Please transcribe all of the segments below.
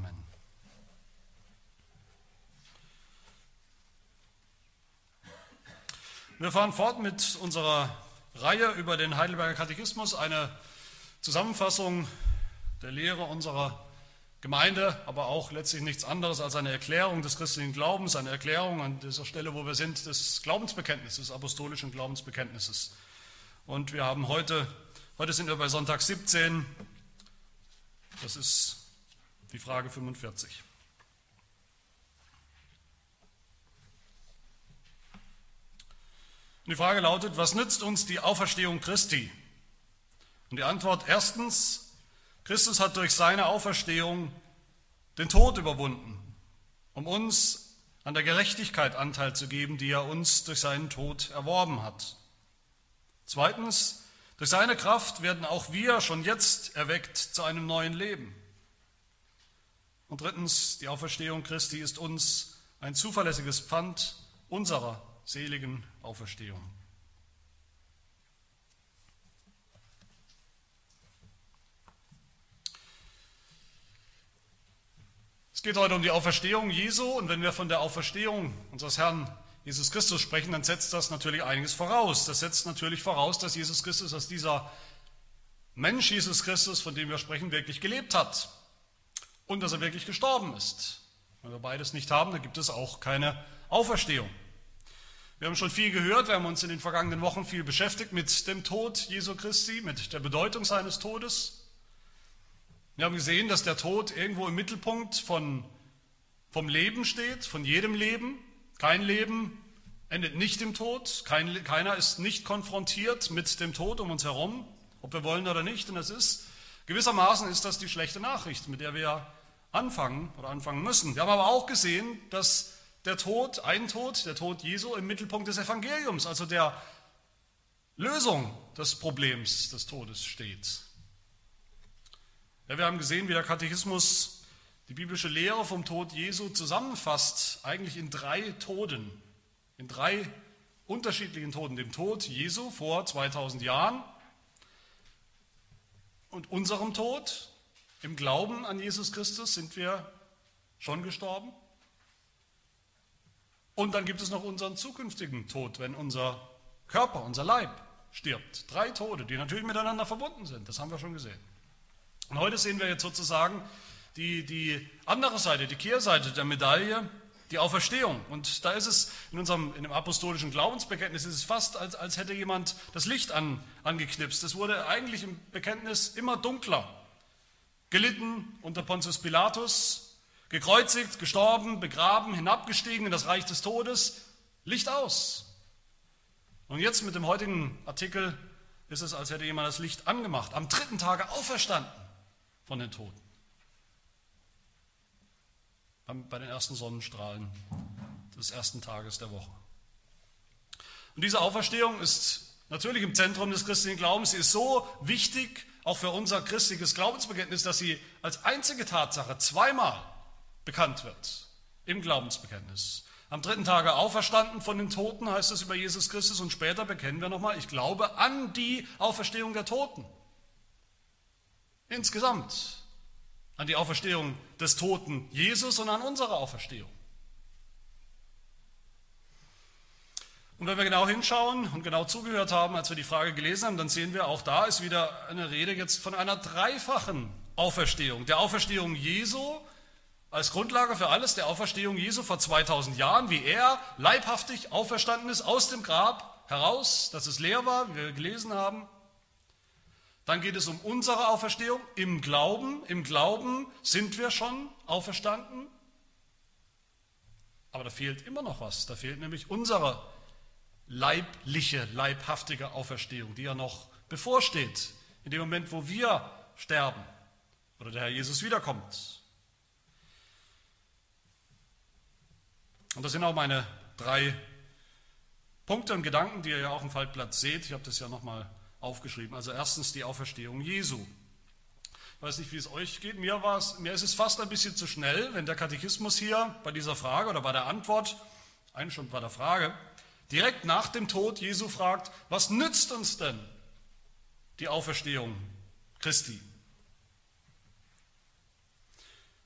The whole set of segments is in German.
Amen. Wir fahren fort mit unserer Reihe über den Heidelberger Katechismus, eine Zusammenfassung der Lehre unserer Gemeinde, aber auch letztlich nichts anderes als eine Erklärung des christlichen Glaubens, eine Erklärung an dieser Stelle, wo wir sind, des Glaubensbekenntnisses, des apostolischen Glaubensbekenntnisses. Und wir haben heute, heute sind wir bei Sonntag 17, das ist die Frage 45. Und die Frage lautet, was nützt uns die Auferstehung Christi? Und die Antwort erstens, Christus hat durch seine Auferstehung den Tod überwunden, um uns an der Gerechtigkeit Anteil zu geben, die er uns durch seinen Tod erworben hat. Zweitens, durch seine Kraft werden auch wir schon jetzt erweckt zu einem neuen Leben. Und drittens, die Auferstehung Christi ist uns ein zuverlässiges Pfand unserer seligen Auferstehung. Es geht heute um die Auferstehung Jesu und wenn wir von der Auferstehung unseres Herrn Jesus Christus sprechen, dann setzt das natürlich einiges voraus. Das setzt natürlich voraus, dass Jesus Christus, dass dieser Mensch Jesus Christus, von dem wir sprechen, wirklich gelebt hat und dass er wirklich gestorben ist. Wenn wir beides nicht haben, dann gibt es auch keine Auferstehung. Wir haben schon viel gehört, wir haben uns in den vergangenen Wochen viel beschäftigt mit dem Tod Jesu Christi, mit der Bedeutung seines Todes. Wir haben gesehen, dass der Tod irgendwo im Mittelpunkt von, vom Leben steht, von jedem Leben. Kein Leben endet nicht im Tod. Kein, keiner ist nicht konfrontiert mit dem Tod um uns herum, ob wir wollen oder nicht. Und das ist, gewissermaßen ist das die schlechte Nachricht, mit der wir anfangen oder anfangen müssen. Wir haben aber auch gesehen, dass der Tod, ein Tod, der Tod Jesu im Mittelpunkt des Evangeliums, also der Lösung des Problems des Todes steht. Ja, wir haben gesehen, wie der Katechismus die biblische Lehre vom Tod Jesu zusammenfasst, eigentlich in drei Toden, in drei unterschiedlichen Toden. Dem Tod Jesu vor 2000 Jahren und unserem Tod. Im Glauben an Jesus Christus sind wir schon gestorben. Und dann gibt es noch unseren zukünftigen Tod, wenn unser Körper, unser Leib stirbt. Drei Tode, die natürlich miteinander verbunden sind. Das haben wir schon gesehen. Und heute sehen wir jetzt sozusagen die, die andere Seite, die Kehrseite der Medaille, die Auferstehung. Und da ist es in unserem in dem apostolischen Glaubensbekenntnis ist es fast, als, als hätte jemand das Licht an, angeknipst. Es wurde eigentlich im Bekenntnis immer dunkler. Gelitten unter Pontius Pilatus, gekreuzigt, gestorben, begraben, hinabgestiegen in das Reich des Todes, Licht aus. Und jetzt mit dem heutigen Artikel ist es, als hätte jemand das Licht angemacht, am dritten Tage auferstanden von den Toten. Bei den ersten Sonnenstrahlen des ersten Tages der Woche. Und diese Auferstehung ist natürlich im Zentrum des christlichen Glaubens. Sie ist so wichtig, auch für unser christliches Glaubensbekenntnis, dass sie als einzige Tatsache zweimal bekannt wird im Glaubensbekenntnis. Am dritten Tage auferstanden von den Toten heißt es über Jesus Christus und später bekennen wir nochmal, ich glaube an die Auferstehung der Toten insgesamt an die Auferstehung des Toten Jesus und an unsere Auferstehung. Und wenn wir genau hinschauen und genau zugehört haben, als wir die Frage gelesen haben, dann sehen wir, auch da ist wieder eine Rede jetzt von einer dreifachen Auferstehung. Der Auferstehung Jesu als Grundlage für alles, der Auferstehung Jesu vor 2000 Jahren, wie er leibhaftig auferstanden ist aus dem Grab heraus, dass es leer war, wie wir gelesen haben. Dann geht es um unsere Auferstehung im Glauben. Im Glauben sind wir schon auferstanden. Aber da fehlt immer noch was. Da fehlt nämlich unsere leibliche, leibhaftige Auferstehung, die ja noch bevorsteht. In dem Moment, wo wir sterben oder der Herr Jesus wiederkommt. Und das sind auch meine drei Punkte und Gedanken, die ihr ja auch im Faltblatt seht. Ich habe das ja nochmal aufgeschrieben. Also erstens die Auferstehung Jesu. Ich weiß nicht, wie es euch geht. Mir, es, mir ist es fast ein bisschen zu schnell, wenn der Katechismus hier bei dieser Frage oder bei der Antwort, eigentlich schon bei der Frage, direkt nach dem Tod Jesu fragt, was nützt uns denn die Auferstehung Christi?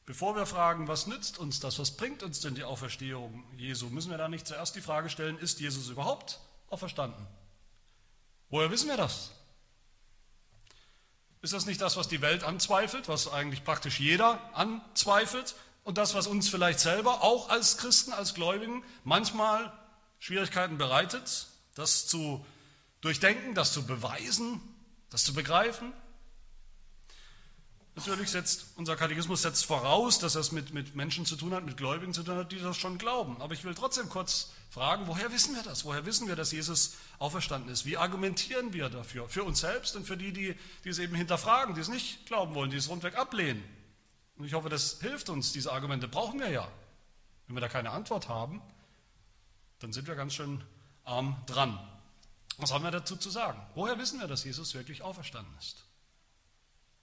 Bevor wir fragen, was nützt uns das, was bringt uns denn die Auferstehung Jesu, müssen wir da nicht zuerst die Frage stellen, ist Jesus überhaupt auferstanden? Woher wissen wir das? Ist das nicht das, was die Welt anzweifelt, was eigentlich praktisch jeder anzweifelt und das, was uns vielleicht selber auch als Christen, als Gläubigen manchmal Schwierigkeiten bereitet, das zu durchdenken, das zu beweisen, das zu begreifen? Natürlich setzt unser Katechismus setzt voraus, dass es mit, mit Menschen zu tun hat, mit Gläubigen zu tun hat, die das schon glauben. Aber ich will trotzdem kurz fragen, woher wissen wir das? Woher wissen wir, dass Jesus auferstanden ist? Wie argumentieren wir dafür? Für uns selbst und für die, die, die es eben hinterfragen, die es nicht glauben wollen, die es rundweg ablehnen. Und ich hoffe, das hilft uns. Diese Argumente brauchen wir ja. Wenn wir da keine Antwort haben, dann sind wir ganz schön arm dran. Was haben wir dazu zu sagen? Woher wissen wir, dass Jesus wirklich auferstanden ist?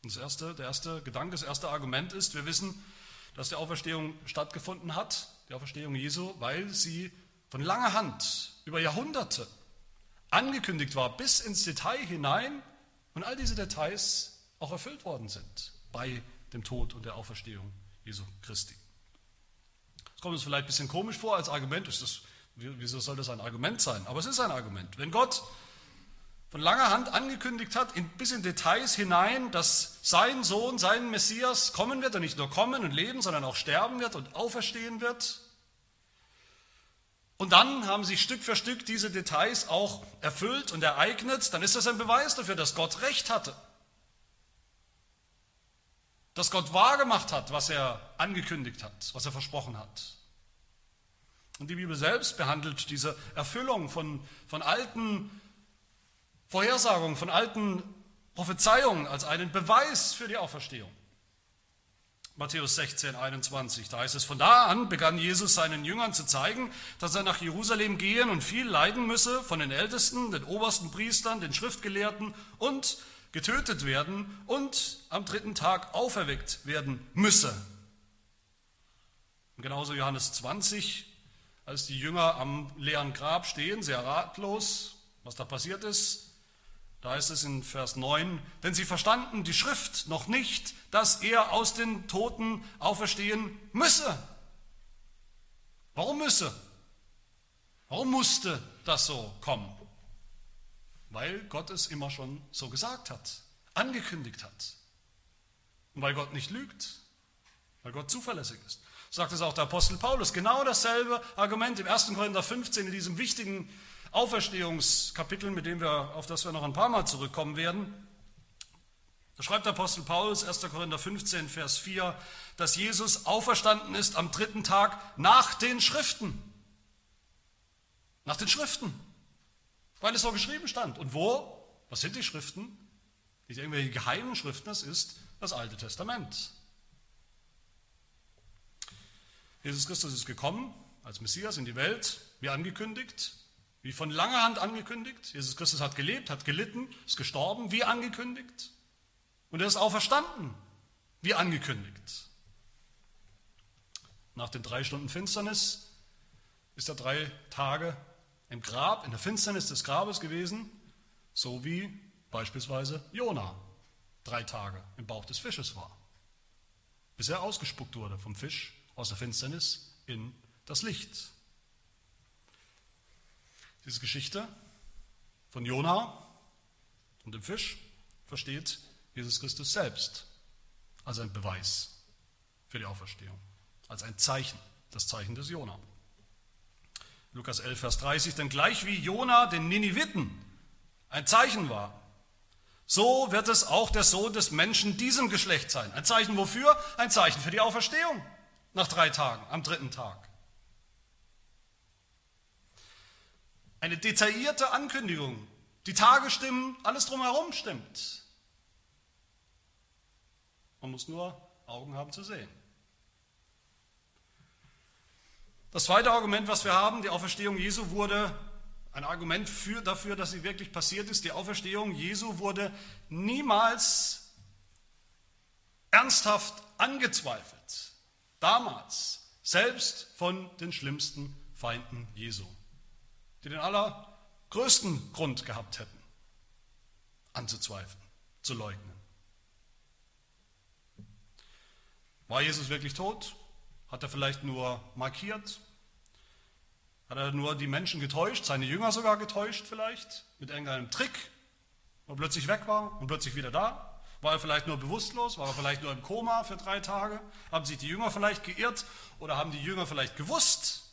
Das erste, der erste Gedanke, das erste Argument ist, wir wissen, dass die Auferstehung stattgefunden hat, die Auferstehung Jesu, weil sie von langer Hand über Jahrhunderte angekündigt war, bis ins Detail hinein und all diese Details auch erfüllt worden sind bei dem Tod und der Auferstehung Jesu Christi. Das kommt uns vielleicht ein bisschen komisch vor als Argument. Ist das, wieso soll das ein Argument sein? Aber es ist ein Argument. Wenn Gott von langer Hand angekündigt hat, in, bis in Details hinein, dass sein Sohn, sein Messias kommen wird und nicht nur kommen und leben, sondern auch sterben wird und auferstehen wird. Und dann haben sich Stück für Stück diese Details auch erfüllt und ereignet, dann ist das ein Beweis dafür, dass Gott recht hatte. Dass Gott wahrgemacht hat, was er angekündigt hat, was er versprochen hat. Und die Bibel selbst behandelt diese Erfüllung von, von alten Vorhersagungen, von alten Prophezeiungen als einen Beweis für die Auferstehung. Matthäus 16, 21, da heißt es, von da an begann Jesus seinen Jüngern zu zeigen, dass er nach Jerusalem gehen und viel leiden müsse von den Ältesten, den obersten Priestern, den Schriftgelehrten und getötet werden und am dritten Tag auferweckt werden müsse. Genauso Johannes 20, als die Jünger am leeren Grab stehen, sehr ratlos, was da passiert ist, da heißt es in Vers 9, denn sie verstanden die Schrift noch nicht, dass er aus den Toten auferstehen müsse. Warum müsse? Warum musste das so kommen? Weil Gott es immer schon so gesagt hat, angekündigt hat. Und weil Gott nicht lügt, weil Gott zuverlässig ist. Sagt es auch der Apostel Paulus. Genau dasselbe Argument im 1. Korinther 15 in diesem wichtigen Auferstehungskapitel, mit dem wir, auf das wir noch ein paar Mal zurückkommen werden. Da schreibt der Apostel Paulus, 1. Korinther 15, Vers 4, dass Jesus auferstanden ist am dritten Tag nach den Schriften. Nach den Schriften. Weil es so geschrieben stand. Und wo? Was sind die Schriften? Nicht irgendwelche geheimen Schriften, das ist das Alte Testament. Jesus Christus ist gekommen als Messias in die Welt, wie angekündigt. Wie von langer Hand angekündigt. Jesus Christus hat gelebt, hat gelitten, ist gestorben, wie angekündigt. Und er ist auferstanden, wie angekündigt. Nach den drei Stunden Finsternis ist er drei Tage im Grab, in der Finsternis des Grabes gewesen, so wie beispielsweise Jona drei Tage im Bauch des Fisches war, bis er ausgespuckt wurde vom Fisch aus der Finsternis in das Licht. Diese Geschichte von Jona und dem Fisch versteht Jesus Christus selbst als ein Beweis für die Auferstehung, als ein Zeichen, das Zeichen des Jona. Lukas 11, Vers 30, denn gleich wie Jona den Niniviten ein Zeichen war, so wird es auch der Sohn des Menschen diesem Geschlecht sein. Ein Zeichen wofür? Ein Zeichen für die Auferstehung nach drei Tagen, am dritten Tag. Eine detaillierte Ankündigung. Die Tage stimmen, alles drumherum stimmt. Man muss nur Augen haben zu sehen. Das zweite Argument, was wir haben, die Auferstehung Jesu wurde ein Argument für, dafür, dass sie wirklich passiert ist. Die Auferstehung Jesu wurde niemals ernsthaft angezweifelt. Damals, selbst von den schlimmsten Feinden Jesu die den allergrößten Grund gehabt hätten, anzuzweifeln, zu leugnen. War Jesus wirklich tot? Hat er vielleicht nur markiert? Hat er nur die Menschen getäuscht, seine Jünger sogar getäuscht vielleicht, mit irgendeinem Trick, wo er plötzlich weg war und plötzlich wieder da? War er vielleicht nur bewusstlos? War er vielleicht nur im Koma für drei Tage? Haben sich die Jünger vielleicht geirrt? Oder haben die Jünger vielleicht gewusst,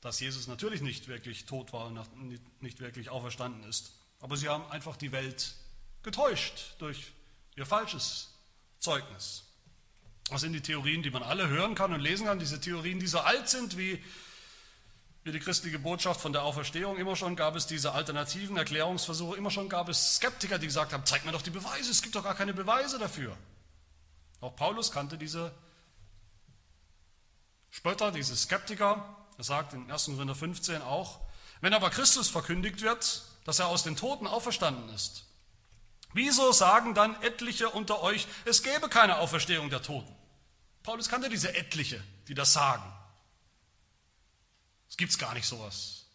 dass Jesus natürlich nicht wirklich tot war und nicht wirklich auferstanden ist? Aber sie haben einfach die Welt getäuscht durch ihr falsches Zeugnis. Das sind die Theorien, die man alle hören kann und lesen kann. Diese Theorien, die so alt sind wie, wie die christliche Botschaft von der Auferstehung. Immer schon gab es diese alternativen Erklärungsversuche. Immer schon gab es Skeptiker, die gesagt haben, zeig mir doch die Beweise. Es gibt doch gar keine Beweise dafür. Auch Paulus kannte diese Spötter, diese Skeptiker. Er sagt in 1. Korinther 15 auch, wenn aber Christus verkündigt wird, dass er aus den Toten auferstanden ist, wieso sagen dann etliche unter euch, es gäbe keine Auferstehung der Toten? Paulus kannte diese etliche, die das sagen. Es gibt gar nicht sowas.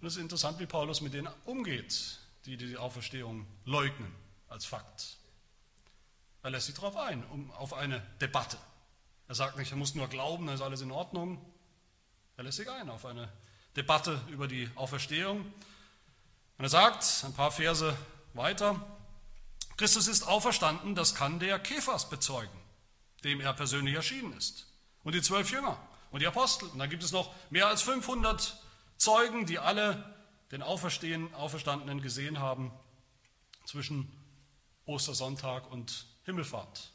Und es ist interessant, wie Paulus mit denen umgeht, die die Auferstehung leugnen als Fakt. Er lässt sich darauf ein, um, auf eine Debatte. Er sagt nicht, er muss nur glauben, dann ist alles in Ordnung. Er lässt sich ein auf eine Debatte über die Auferstehung. Und er sagt, ein paar Verse weiter, Christus ist auferstanden, das kann der Käfers bezeugen, dem er persönlich erschienen ist. Und die zwölf Jünger und die Apostel. Und dann gibt es noch mehr als 500 Zeugen, die alle den Auferstandenen gesehen haben zwischen Ostersonntag und Himmelfahrt.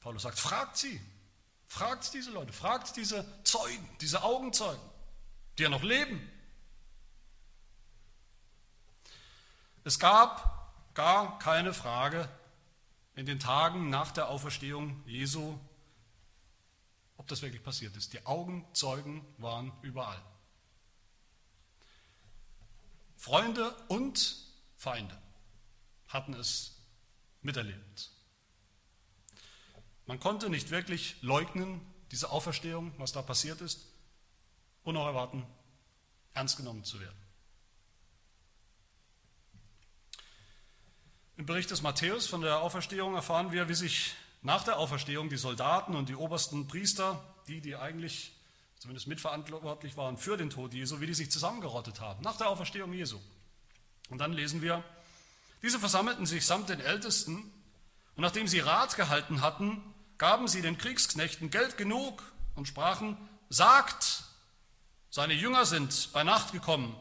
Paulus sagt, fragt sie, fragt diese Leute, fragt diese Zeugen, diese Augenzeugen, die ja noch leben. Es gab gar keine Frage in den Tagen nach der Auferstehung Jesu, ob das wirklich passiert ist. Die Augenzeugen waren überall. Freunde und Feinde hatten es miterlebt. Man konnte nicht wirklich leugnen, diese Auferstehung, was da passiert ist, und auch erwarten, ernst genommen zu werden. Im Bericht des Matthäus von der Auferstehung erfahren wir, wie sich nach der Auferstehung die Soldaten und die obersten Priester, die, die eigentlich zumindest mitverantwortlich waren für den Tod Jesu, wie die sich zusammengerottet haben, nach der Auferstehung Jesu. Und dann lesen wir, diese versammelten sich samt den Ältesten und nachdem sie Rat gehalten hatten, gaben sie den Kriegsknechten Geld genug und sprachen, sagt, seine Jünger sind bei Nacht gekommen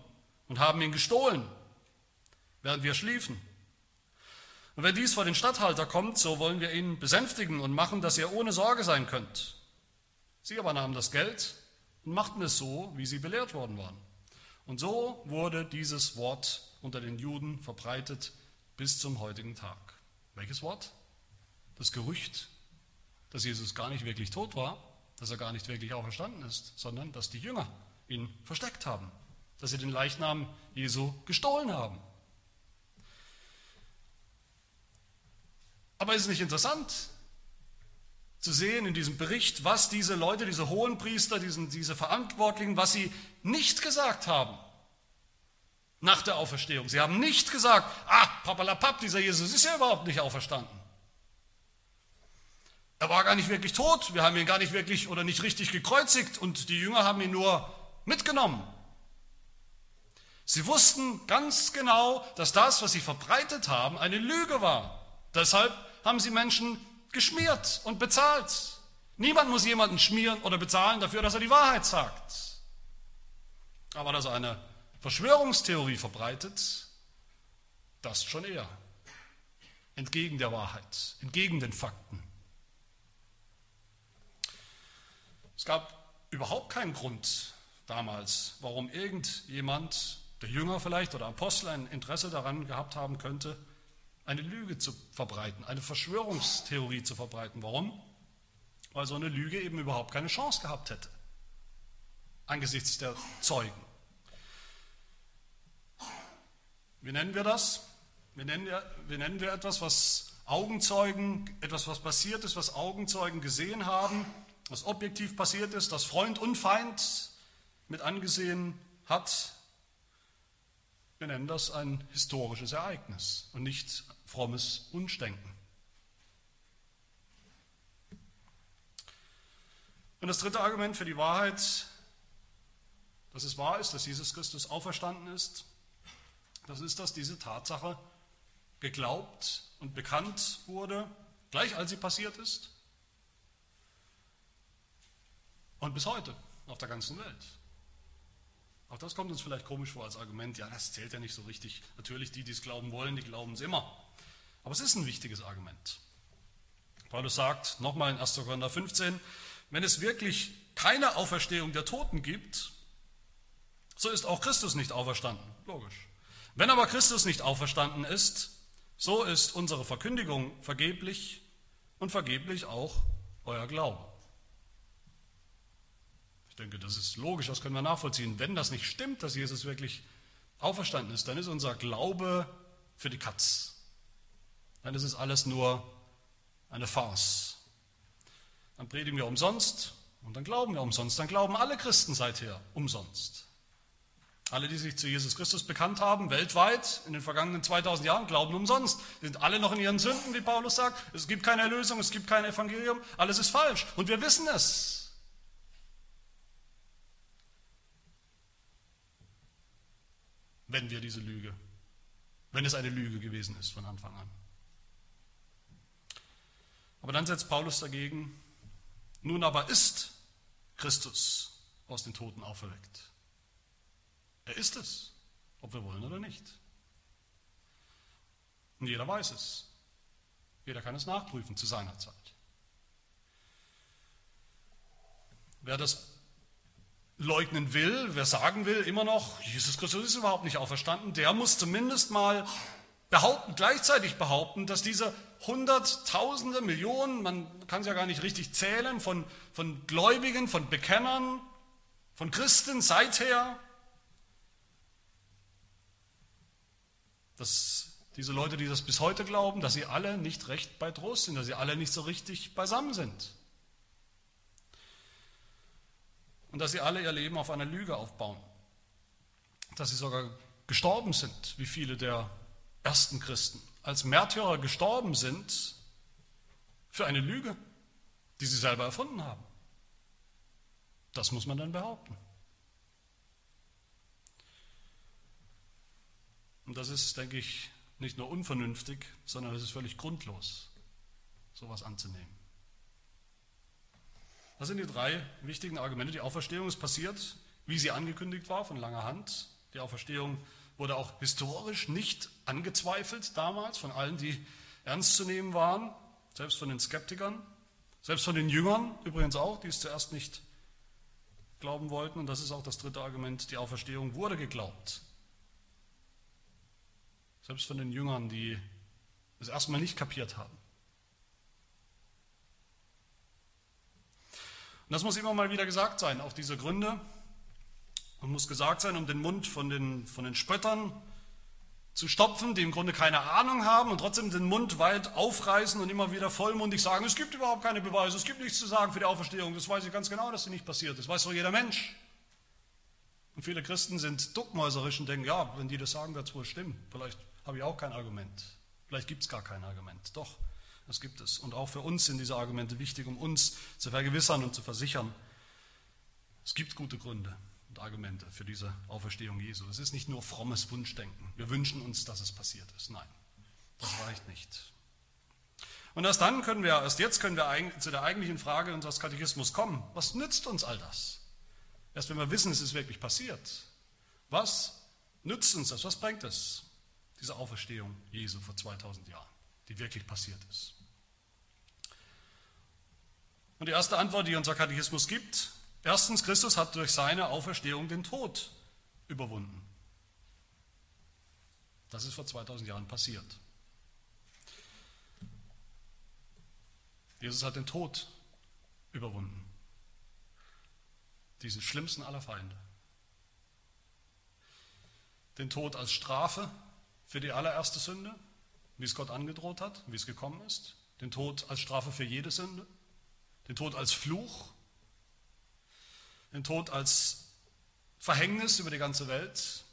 und haben ihn gestohlen, während wir schliefen. Und wenn dies vor den Statthalter kommt, so wollen wir ihn besänftigen und machen, dass ihr ohne Sorge sein könnt. Sie aber nahmen das Geld und machten es so, wie sie belehrt worden waren. Und so wurde dieses Wort unter den Juden verbreitet bis zum heutigen Tag. Welches Wort? Das Gerücht, dass Jesus gar nicht wirklich tot war, dass er gar nicht wirklich auferstanden ist, sondern dass die Jünger ihn versteckt haben, dass sie den Leichnam Jesu gestohlen haben. Aber ist es nicht interessant zu sehen in diesem Bericht, was diese Leute, diese Hohenpriester, diesen, diese Verantwortlichen, was sie nicht gesagt haben nach der Auferstehung. Sie haben nicht gesagt, ah, papalapap, dieser Jesus ist ja überhaupt nicht auferstanden. Er war gar nicht wirklich tot, wir haben ihn gar nicht wirklich oder nicht richtig gekreuzigt und die Jünger haben ihn nur mitgenommen. Sie wussten ganz genau, dass das, was sie verbreitet haben, eine Lüge war. Deshalb haben sie Menschen geschmiert und bezahlt. Niemand muss jemanden schmieren oder bezahlen dafür, dass er die Wahrheit sagt. Aber dass er eine Verschwörungstheorie verbreitet, das schon eher. Entgegen der Wahrheit, entgegen den Fakten. Es gab überhaupt keinen Grund damals, warum irgendjemand, der Jünger vielleicht oder Apostel, ein Interesse daran gehabt haben könnte, eine Lüge zu verbreiten, eine Verschwörungstheorie zu verbreiten. Warum? Weil so eine Lüge eben überhaupt keine Chance gehabt hätte, angesichts der Zeugen. Wie nennen wir das? Wie nennen wir, wie nennen wir etwas, was Augenzeugen, etwas, was passiert ist, was Augenzeugen gesehen haben, was objektiv passiert ist, das Freund und Feind mit angesehen hat, wir nennen das ein historisches Ereignis und nicht frommes Wunschdenken. Und das dritte Argument für die Wahrheit, dass es wahr ist, dass Jesus Christus auferstanden ist, das ist, dass diese Tatsache geglaubt und bekannt wurde, gleich als sie passiert ist und bis heute auf der ganzen Welt. Auch das kommt uns vielleicht komisch vor als Argument, ja, das zählt ja nicht so richtig. Natürlich, die, die es glauben wollen, die glauben es immer. Aber es ist ein wichtiges Argument. Paulus sagt nochmal in 1. Korinther 15, wenn es wirklich keine Auferstehung der Toten gibt, so ist auch Christus nicht auferstanden. Logisch. Wenn aber Christus nicht auferstanden ist, so ist unsere Verkündigung vergeblich und vergeblich auch euer Glaube. Ich denke, das ist logisch, das können wir nachvollziehen. Wenn das nicht stimmt, dass Jesus wirklich auferstanden ist, dann ist unser Glaube für die Katz. Dann ist es alles nur eine Farce. Dann predigen wir umsonst und dann glauben wir umsonst. Dann glauben alle Christen seither umsonst. Alle, die sich zu Jesus Christus bekannt haben, weltweit in den vergangenen 2000 Jahren, glauben umsonst. Sie sind alle noch in ihren Sünden, wie Paulus sagt. Es gibt keine Erlösung, es gibt kein Evangelium. Alles ist falsch. Und wir wissen es. wenn wir diese Lüge, wenn es eine Lüge gewesen ist von Anfang an. Aber dann setzt Paulus dagegen, nun aber ist Christus aus den Toten auferweckt. Er ist es, ob wir wollen oder nicht. Und jeder weiß es. Jeder kann es nachprüfen zu seiner Zeit. Wer das leugnen will, wer sagen will, immer noch, Jesus Christus ist überhaupt nicht auferstanden, der muss zumindest mal behaupten, gleichzeitig behaupten, dass diese Hunderttausende, Millionen, man kann es ja gar nicht richtig zählen, von, von Gläubigen, von Bekennern, von Christen seither, dass diese Leute, die das bis heute glauben, dass sie alle nicht recht bei Trost sind, dass sie alle nicht so richtig beisammen sind. und dass sie alle ihr Leben auf einer Lüge aufbauen. Dass sie sogar gestorben sind, wie viele der ersten Christen, als Märtyrer gestorben sind für eine Lüge, die sie selber erfunden haben. Das muss man dann behaupten. Und das ist, denke ich, nicht nur unvernünftig, sondern es ist völlig grundlos, sowas anzunehmen. Das sind die drei wichtigen Argumente. Die Auferstehung ist passiert, wie sie angekündigt war, von langer Hand. Die Auferstehung wurde auch historisch nicht angezweifelt damals von allen, die ernst zu nehmen waren, selbst von den Skeptikern, selbst von den Jüngern übrigens auch, die es zuerst nicht glauben wollten. Und das ist auch das dritte Argument, die Auferstehung wurde geglaubt. Selbst von den Jüngern, die es erstmal nicht kapiert haben. Und das muss immer mal wieder gesagt sein, auch diese Gründe. Und muss gesagt sein, um den Mund von den, von den Spöttern zu stopfen, die im Grunde keine Ahnung haben und trotzdem den Mund weit aufreißen und immer wieder vollmundig sagen, es gibt überhaupt keine Beweise, es gibt nichts zu sagen für die Auferstehung. Das weiß ich ganz genau, dass sie nicht passiert. Das weiß doch jeder Mensch. Und viele Christen sind duckmäuserisch und denken, ja, wenn die das sagen, wird es wohl stimmen. Vielleicht habe ich auch kein Argument. Vielleicht gibt es gar kein Argument. Doch, das gibt es. Und auch für uns sind diese Argumente wichtig, um uns zu vergewissern und zu versichern. Es gibt gute Gründe und Argumente für diese Auferstehung Jesu. Es ist nicht nur frommes Wunschdenken. Wir wünschen uns, dass es passiert ist. Nein, das reicht nicht. Und erst dann können wir, erst jetzt können wir zu der eigentlichen Frage unseres Katechismus kommen. Was nützt uns all das? Erst wenn wir wissen, es ist wirklich passiert. Was nützt uns das? Was bringt es? Diese Auferstehung Jesu vor 2000 Jahren die wirklich passiert ist. Und die erste Antwort, die unser Katechismus gibt, erstens, Christus hat durch seine Auferstehung den Tod überwunden. Das ist vor 2000 Jahren passiert. Jesus hat den Tod überwunden. Diesen schlimmsten aller Feinde. Den Tod als Strafe für die allererste Sünde, wie es Gott angedroht hat, wie es gekommen ist, den Tod als Strafe für jede Sünde, den Tod als Fluch, den Tod als Verhängnis über die ganze Welt,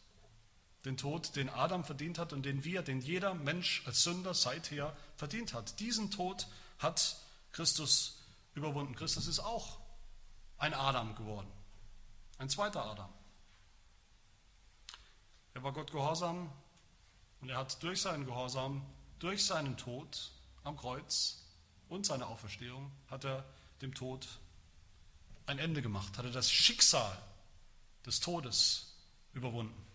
den Tod, den Adam verdient hat und den wir, den jeder Mensch als Sünder seither verdient hat. Diesen Tod hat Christus überwunden. Christus ist auch ein Adam geworden, ein zweiter Adam. Er war Gott gehorsam und er hat durch seinen Gehorsam, durch seinen Tod am Kreuz und seine Auferstehung, hat er dem Tod ein Ende gemacht, hat er das Schicksal des Todes überwunden.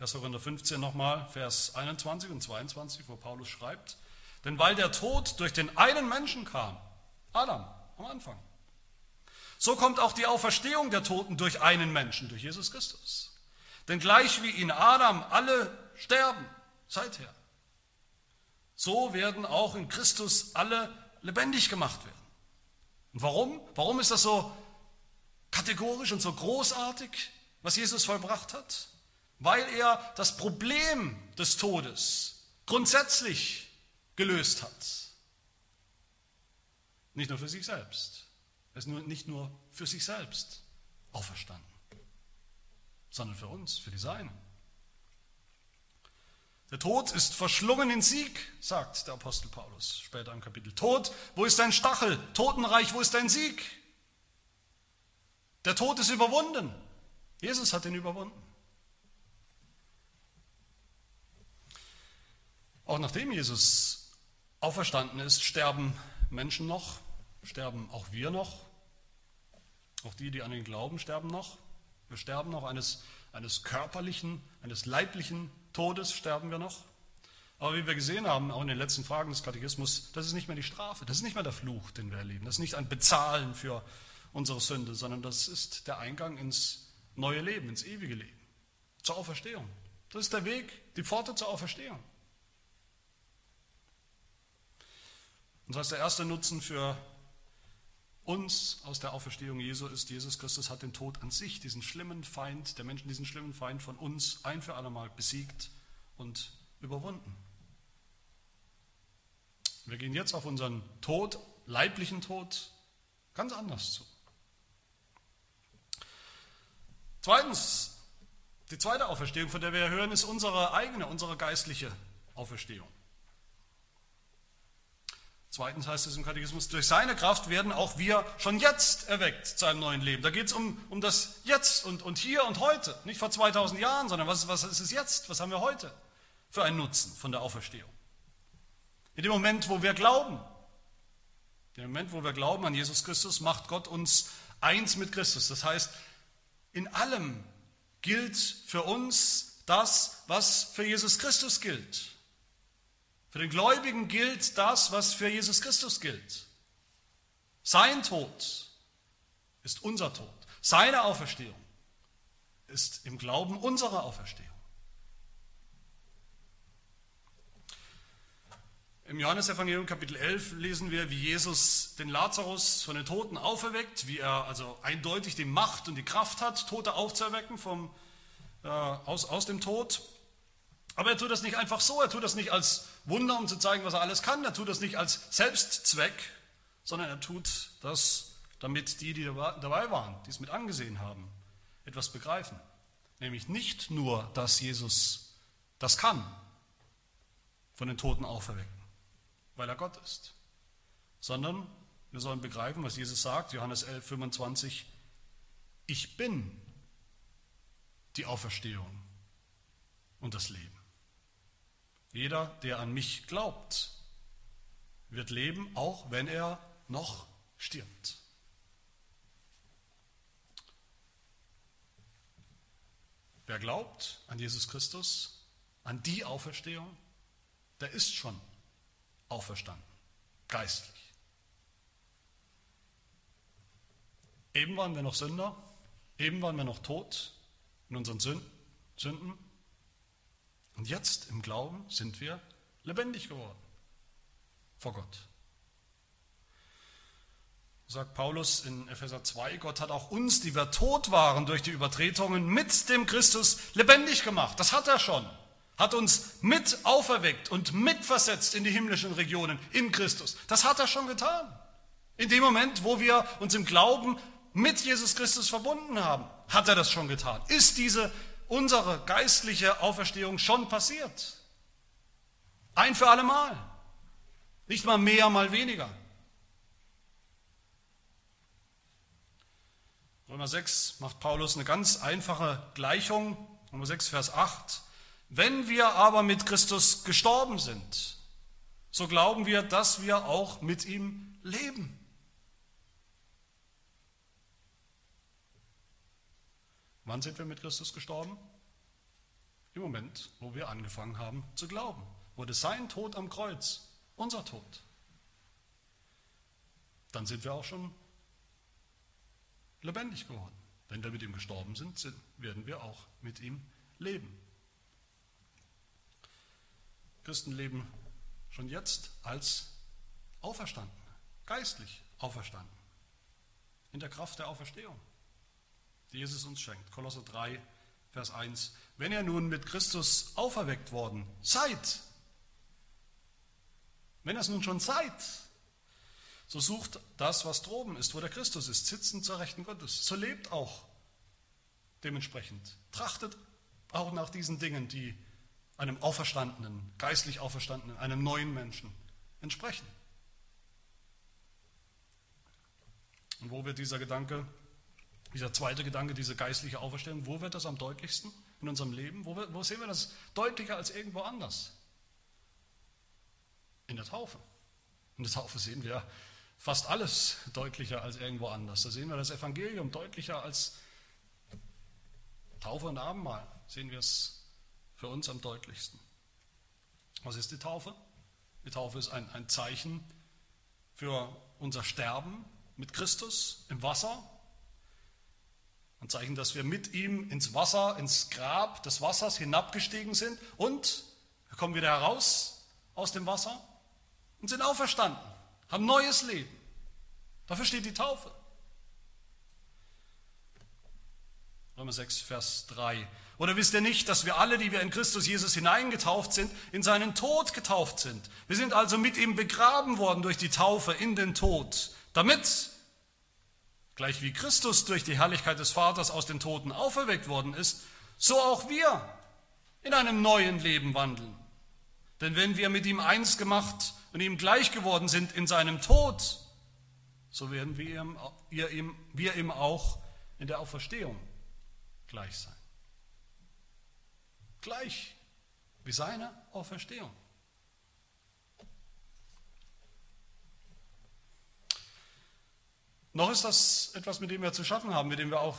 1. Korinther 15 nochmal, Vers 21 und 22, wo Paulus schreibt, denn weil der Tod durch den einen Menschen kam, Adam am Anfang, so kommt auch die Auferstehung der Toten durch einen Menschen, durch Jesus Christus. Denn gleich wie in Adam alle sterben, seither, so werden auch in Christus alle lebendig gemacht werden. Und warum? Warum ist das so kategorisch und so großartig, was Jesus vollbracht hat? Weil er das Problem des Todes grundsätzlich gelöst hat. Nicht nur für sich selbst. Er ist nur, nicht nur für sich selbst auferstanden, sondern für uns, für die Seinen. Der Tod ist verschlungen in Sieg, sagt der Apostel Paulus später im Kapitel. Tod, wo ist dein Stachel? Totenreich, wo ist dein Sieg? Der Tod ist überwunden. Jesus hat ihn überwunden. Auch nachdem Jesus auferstanden ist, sterben Menschen noch, sterben auch wir noch. Auch die, die an ihn glauben, sterben noch. Wir sterben noch eines, eines körperlichen, eines leiblichen Todes sterben wir noch. Aber wie wir gesehen haben, auch in den letzten Fragen des Katechismus, das ist nicht mehr die Strafe, das ist nicht mehr der Fluch, den wir erleben. Das ist nicht ein Bezahlen für unsere Sünde, sondern das ist der Eingang ins neue Leben, ins ewige Leben, zur Auferstehung. Das ist der Weg, die Pforte zur Auferstehung. Und das heißt, der erste Nutzen für uns aus der Auferstehung Jesu ist, Jesus Christus hat den Tod an sich, diesen schlimmen Feind, der Menschen, diesen schlimmen Feind von uns ein für allemal besiegt und überwunden. Wir gehen jetzt auf unseren Tod, leiblichen Tod, ganz anders zu. Zweitens, die zweite Auferstehung, von der wir hören, ist unsere eigene, unsere geistliche Auferstehung. Zweitens heißt es im Katechismus, durch seine Kraft werden auch wir schon jetzt erweckt zu einem neuen Leben. Da geht es um, um das Jetzt und, und hier und heute. Nicht vor 2000 Jahren, sondern was, was ist es jetzt? Was haben wir heute für einen Nutzen von der Auferstehung? In dem Moment, wo wir glauben, in dem Moment, wo wir glauben an Jesus Christus, macht Gott uns eins mit Christus. Das heißt, in allem gilt für uns das, was für Jesus Christus gilt. Für den Gläubigen gilt das, was für Jesus Christus gilt. Sein Tod ist unser Tod. Seine Auferstehung ist im Glauben unsere Auferstehung. Im Johannesevangelium Kapitel 11 lesen wir, wie Jesus den Lazarus von den Toten auferweckt, wie er also eindeutig die Macht und die Kraft hat, Tote aufzuerwecken vom, äh, aus, aus dem Tod. Aber er tut das nicht einfach so, er tut das nicht als Wunder, um zu zeigen, was er alles kann, er tut das nicht als Selbstzweck, sondern er tut das, damit die, die dabei waren, die es mit angesehen haben, etwas begreifen. Nämlich nicht nur, dass Jesus das kann, von den Toten auferwecken, weil er Gott ist, sondern wir sollen begreifen, was Jesus sagt, Johannes 11, 25, ich bin die Auferstehung und das Leben. Jeder, der an mich glaubt, wird leben, auch wenn er noch stirbt. Wer glaubt an Jesus Christus, an die Auferstehung, der ist schon auferstanden, geistlich. Eben waren wir noch Sünder, eben waren wir noch tot in unseren Sünden, und jetzt im Glauben sind wir lebendig geworden vor Gott. Sagt Paulus in Epheser 2, Gott hat auch uns, die wir tot waren durch die Übertretungen, mit dem Christus lebendig gemacht. Das hat er schon. Hat uns mit auferweckt und mitversetzt in die himmlischen Regionen in Christus. Das hat er schon getan. In dem Moment, wo wir uns im Glauben mit Jesus Christus verbunden haben, hat er das schon getan. Ist diese unsere geistliche Auferstehung schon passiert. Ein für alle Mal. Nicht mal mehr, mal weniger. Römer 6 macht Paulus eine ganz einfache Gleichung. Römer 6, Vers 8. Wenn wir aber mit Christus gestorben sind, so glauben wir, dass wir auch mit ihm leben. Wann sind wir mit Christus gestorben? Im Moment, wo wir angefangen haben zu glauben. Wurde sein Tod am Kreuz unser Tod. Dann sind wir auch schon lebendig geworden. Wenn wir mit ihm gestorben sind, werden wir auch mit ihm leben. Christen leben schon jetzt als auferstanden, geistlich auferstanden, in der Kraft der Auferstehung, die Jesus uns schenkt. Kolosser 3, Vers 1. Wenn ihr nun mit Christus auferweckt worden seid, wenn ihr es nun schon seid, so sucht das, was droben ist, wo der Christus ist, sitzend zur Rechten Gottes. So lebt auch dementsprechend. Trachtet auch nach diesen Dingen, die einem Auferstandenen, geistlich Auferstandenen, einem neuen Menschen entsprechen. Und wo wird dieser Gedanke, dieser zweite Gedanke, diese geistliche Auferstehung, wo wird das am deutlichsten in unserem Leben? Wo, wo sehen wir das deutlicher als irgendwo anders? In der Taufe. In der Taufe sehen wir fast alles deutlicher als irgendwo anders. Da sehen wir das Evangelium deutlicher als Taufe und Abendmahl. Sehen wir es für uns am deutlichsten. Was ist die Taufe? Die Taufe ist ein, ein Zeichen für unser Sterben mit Christus im Wasser. Ein Zeichen, dass wir mit ihm ins Wasser, ins Grab des Wassers hinabgestiegen sind und wir kommen wieder heraus aus dem Wasser und sind auferstanden haben neues Leben. Dafür steht die Taufe. Römer 6, Vers 3. Oder wisst ihr nicht, dass wir alle, die wir in Christus Jesus hineingetauft sind, in seinen Tod getauft sind? Wir sind also mit ihm begraben worden durch die Taufe in den Tod, damit, gleich wie Christus durch die Herrlichkeit des Vaters aus den Toten auferweckt worden ist, so auch wir in einem neuen Leben wandeln. Denn wenn wir mit ihm eins gemacht und ihm gleich geworden sind in seinem Tod, so werden wir ihm, wir ihm, wir ihm auch in der Auferstehung gleich sein. Gleich wie seine Auferstehung. Noch ist das etwas, mit dem wir zu schaffen haben, mit dem wir auch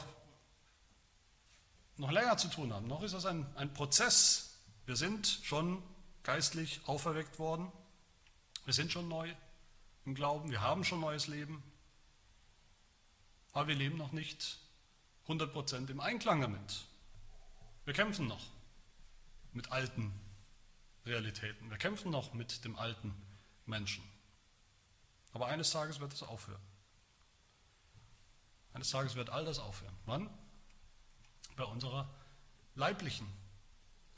noch länger zu tun haben. Noch ist das ein, ein Prozess. Wir sind schon geistlich auferweckt worden. Wir sind schon neu im Glauben, wir haben schon neues Leben, aber wir leben noch nicht 100% im Einklang damit. Wir kämpfen noch mit alten Realitäten, wir kämpfen noch mit dem alten Menschen. Aber eines Tages wird es aufhören. Eines Tages wird all das aufhören. Wann? Bei unserer leiblichen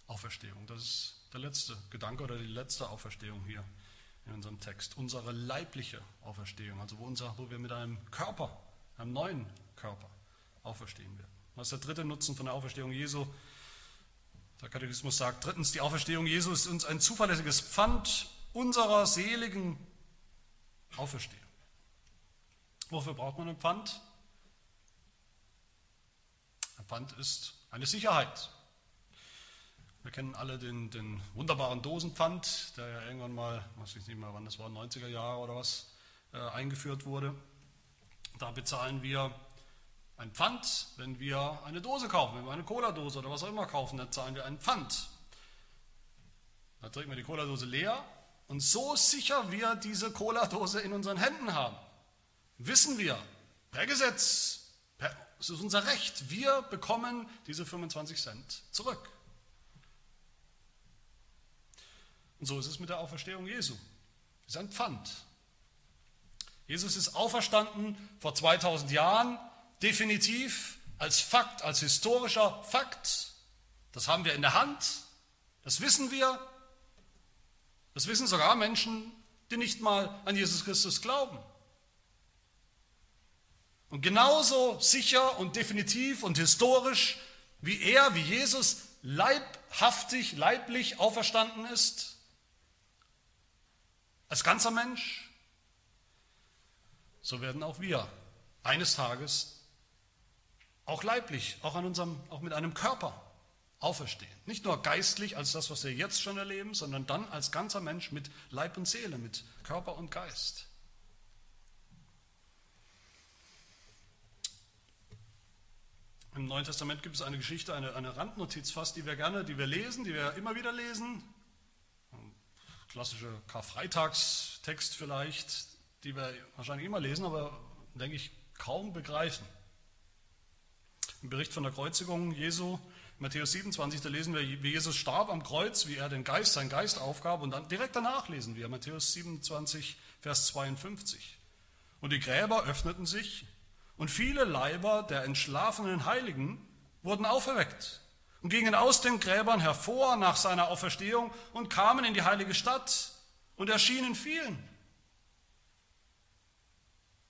Auferstehung. Das ist der letzte Gedanke oder die letzte Auferstehung hier in unserem Text. Unsere leibliche Auferstehung, also wo, unser, wo wir mit einem Körper, einem neuen Körper auferstehen werden. Was ist der dritte Nutzen von der Auferstehung Jesu? Der Katechismus sagt drittens, die Auferstehung Jesu ist uns ein zuverlässiges Pfand unserer seligen Auferstehung. Wofür braucht man ein Pfand? Pfand ist eine Sicherheit. Wir kennen alle den, den wunderbaren Dosenpfand, der ja irgendwann mal, weiß ich nicht mehr wann das war, 90er Jahre oder was, äh, eingeführt wurde. Da bezahlen wir ein Pfand, wenn wir eine Dose kaufen, wenn wir eine Cola-Dose oder was auch immer kaufen, dann zahlen wir ein Pfand. Da trinken wir die Cola-Dose leer und so sicher wir diese Cola-Dose in unseren Händen haben, wissen wir, per Gesetz, es ist unser Recht, wir bekommen diese 25 Cent zurück. Und so ist es mit der Auferstehung Jesu. Es ist ein Pfand. Jesus ist auferstanden vor 2000 Jahren, definitiv als Fakt, als historischer Fakt. Das haben wir in der Hand, das wissen wir. Das wissen sogar Menschen, die nicht mal an Jesus Christus glauben. Und genauso sicher und definitiv und historisch, wie er, wie Jesus leibhaftig, leiblich auferstanden ist, als ganzer Mensch, so werden auch wir eines Tages auch leiblich, auch, an unserem, auch mit einem Körper auferstehen. Nicht nur geistlich als das, was wir jetzt schon erleben, sondern dann als ganzer Mensch mit Leib und Seele, mit Körper und Geist. Im Neuen Testament gibt es eine Geschichte, eine, eine Randnotiz fast, die wir gerne, die wir lesen, die wir immer wieder lesen. Klassischer Karfreitagstext vielleicht, die wir wahrscheinlich immer lesen, aber denke ich kaum begreifen. Im Bericht von der Kreuzigung Jesu Matthäus 27, da lesen wir, wie Jesus starb am Kreuz, wie er den Geist, seinen Geist aufgab und dann direkt danach lesen wir Matthäus 27, Vers 52. Und die Gräber öffneten sich und viele Leiber der entschlafenen Heiligen wurden auferweckt und gingen aus den Gräbern hervor nach seiner Auferstehung und kamen in die heilige Stadt und erschienen vielen.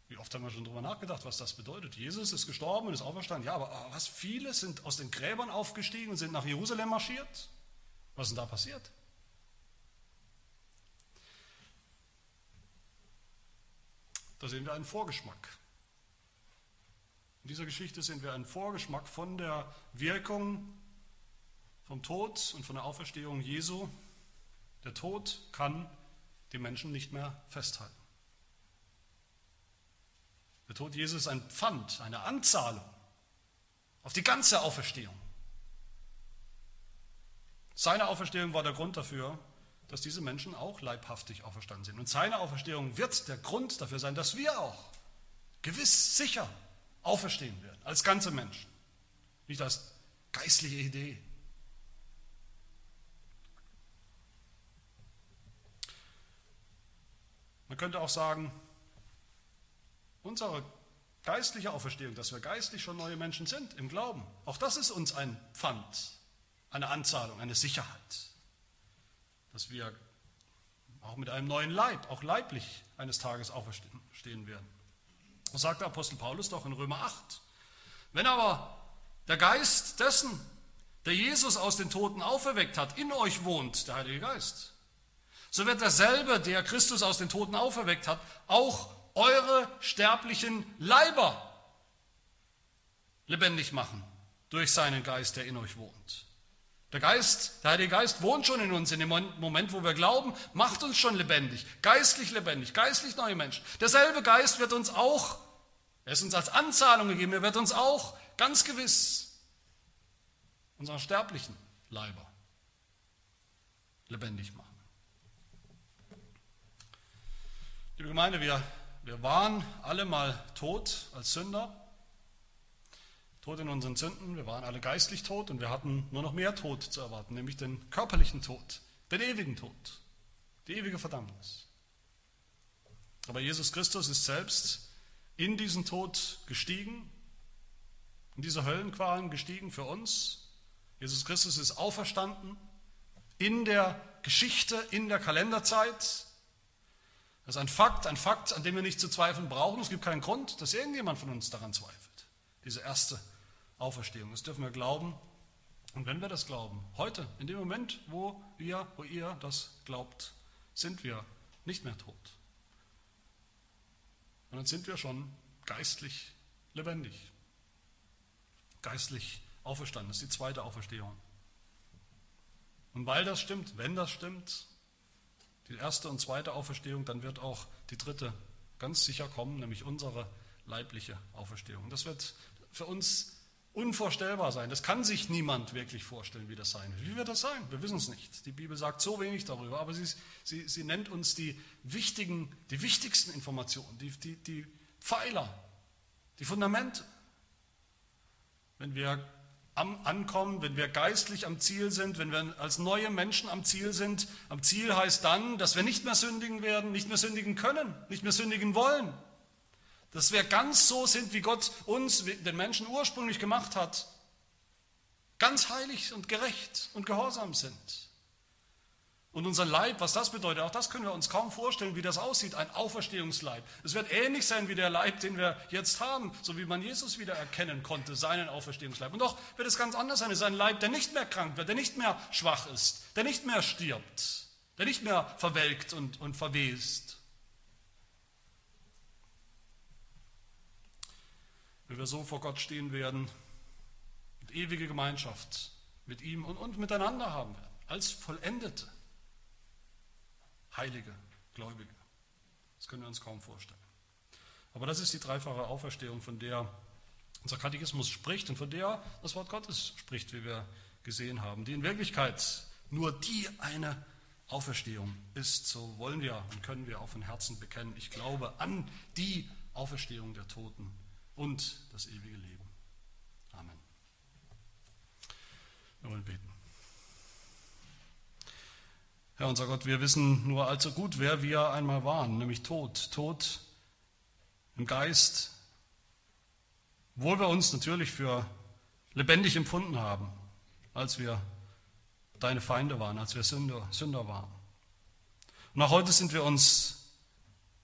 Wie oft haben wir schon darüber nachgedacht, was das bedeutet? Jesus ist gestorben und ist auferstanden. Ja, aber was? Viele sind aus den Gräbern aufgestiegen und sind nach Jerusalem marschiert? Was ist denn da passiert? Da sehen wir einen Vorgeschmack. In dieser Geschichte sehen wir einen Vorgeschmack von der Wirkung vom Tod und von der Auferstehung Jesu. Der Tod kann die Menschen nicht mehr festhalten. Der Tod Jesu ist ein Pfand, eine Anzahlung auf die ganze Auferstehung. Seine Auferstehung war der Grund dafür, dass diese Menschen auch leibhaftig auferstanden sind. Und seine Auferstehung wird der Grund dafür sein, dass wir auch gewiss, sicher auferstehen werden, als ganze Menschen. Nicht als geistliche Idee. Man könnte auch sagen, unsere geistliche Auferstehung, dass wir geistlich schon neue Menschen sind im Glauben, auch das ist uns ein Pfand, eine Anzahlung, eine Sicherheit, dass wir auch mit einem neuen Leib, auch leiblich eines Tages auferstehen werden. Das sagt der Apostel Paulus doch in Römer 8. Wenn aber der Geist dessen, der Jesus aus den Toten auferweckt hat, in euch wohnt, der Heilige Geist, so wird derselbe, der Christus aus den Toten auferweckt hat, auch eure sterblichen Leiber lebendig machen durch seinen Geist, der in euch wohnt. Der Geist, der Heilige Geist wohnt schon in uns. In dem Moment, wo wir glauben, macht uns schon lebendig, geistlich lebendig, geistlich neue Menschen. Derselbe Geist wird uns auch, er ist uns als Anzahlung gegeben, er wird uns auch ganz gewiss unseren sterblichen Leiber lebendig machen. Liebe Gemeinde, wir wir waren alle mal tot als Sünder, tot in unseren Sünden, wir waren alle geistlich tot und wir hatten nur noch mehr Tod zu erwarten, nämlich den körperlichen Tod, den ewigen Tod, die ewige Verdammnis. Aber Jesus Christus ist selbst in diesen Tod gestiegen, in diese Höllenqualen gestiegen für uns. Jesus Christus ist auferstanden in der Geschichte, in der Kalenderzeit, das ist ein Fakt, ein Fakt, an dem wir nicht zu zweifeln brauchen. Es gibt keinen Grund, dass irgendjemand von uns daran zweifelt. Diese erste Auferstehung, das dürfen wir glauben. Und wenn wir das glauben, heute, in dem Moment, wo wir, wo ihr das glaubt, sind wir nicht mehr tot. Und dann sind wir schon geistlich lebendig. Geistlich auferstanden. Das ist die zweite Auferstehung. Und weil das stimmt, wenn das stimmt, die erste und zweite Auferstehung, dann wird auch die dritte ganz sicher kommen, nämlich unsere leibliche Auferstehung. Das wird für uns unvorstellbar sein. Das kann sich niemand wirklich vorstellen, wie das sein wird. Wie wird das sein? Wir wissen es nicht. Die Bibel sagt so wenig darüber, aber sie, sie, sie nennt uns die wichtigen, die wichtigsten Informationen, die, die, die Pfeiler, die Fundamente. Wenn wir am Ankommen, wenn wir geistlich am Ziel sind, wenn wir als neue Menschen am Ziel sind. Am Ziel heißt dann, dass wir nicht mehr sündigen werden, nicht mehr sündigen können, nicht mehr sündigen wollen. Dass wir ganz so sind, wie Gott uns, den Menschen ursprünglich gemacht hat. Ganz heilig und gerecht und gehorsam sind. Und unser Leib, was das bedeutet, auch das können wir uns kaum vorstellen, wie das aussieht, ein Auferstehungsleib. Es wird ähnlich sein wie der Leib, den wir jetzt haben, so wie man Jesus wieder erkennen konnte, seinen Auferstehungsleib. Und doch wird es ganz anders sein. Es ist ein Leib, der nicht mehr krank wird, der nicht mehr schwach ist, der nicht mehr stirbt, der nicht mehr verwelkt und, und verwest. Wenn wir so vor Gott stehen werden, und ewige Gemeinschaft mit ihm und, und miteinander haben werden, als vollendete, heilige Gläubige. Das können wir uns kaum vorstellen. Aber das ist die dreifache Auferstehung, von der unser Katechismus spricht und von der das Wort Gottes spricht, wie wir gesehen haben, die in Wirklichkeit nur die eine Auferstehung ist, so wollen wir und können wir auch von Herzen bekennen. Ich glaube an die Auferstehung der Toten und das ewige Leben. Amen. Wir wollen beten. Herr unser Gott, wir wissen nur allzu gut, wer wir einmal waren, nämlich tot. Tot im Geist, obwohl wir uns natürlich für lebendig empfunden haben, als wir deine Feinde waren, als wir Sünder, Sünder waren. Und auch heute sind wir uns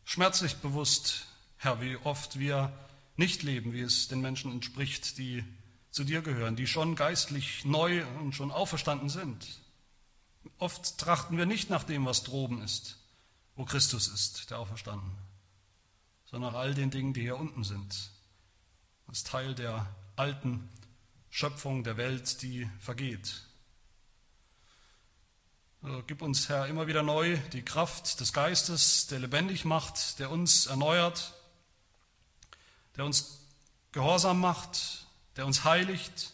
schmerzlich bewusst, Herr, wie oft wir nicht leben, wie es den Menschen entspricht, die zu dir gehören, die schon geistlich neu und schon auferstanden sind. Oft trachten wir nicht nach dem, was droben ist, wo Christus ist, der Auferstanden, sondern nach all den Dingen, die hier unten sind, als Teil der alten Schöpfung der Welt, die vergeht. Also gib uns, Herr, immer wieder neu die Kraft des Geistes, der lebendig macht, der uns erneuert, der uns gehorsam macht, der uns heiligt,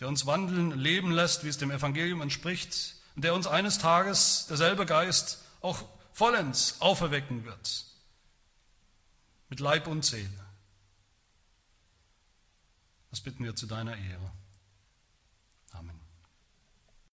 der uns wandeln, leben lässt, wie es dem Evangelium entspricht, und der uns eines Tages, derselbe Geist, auch vollends auferwecken wird, mit Leib und Seele. Das bitten wir zu deiner Ehre.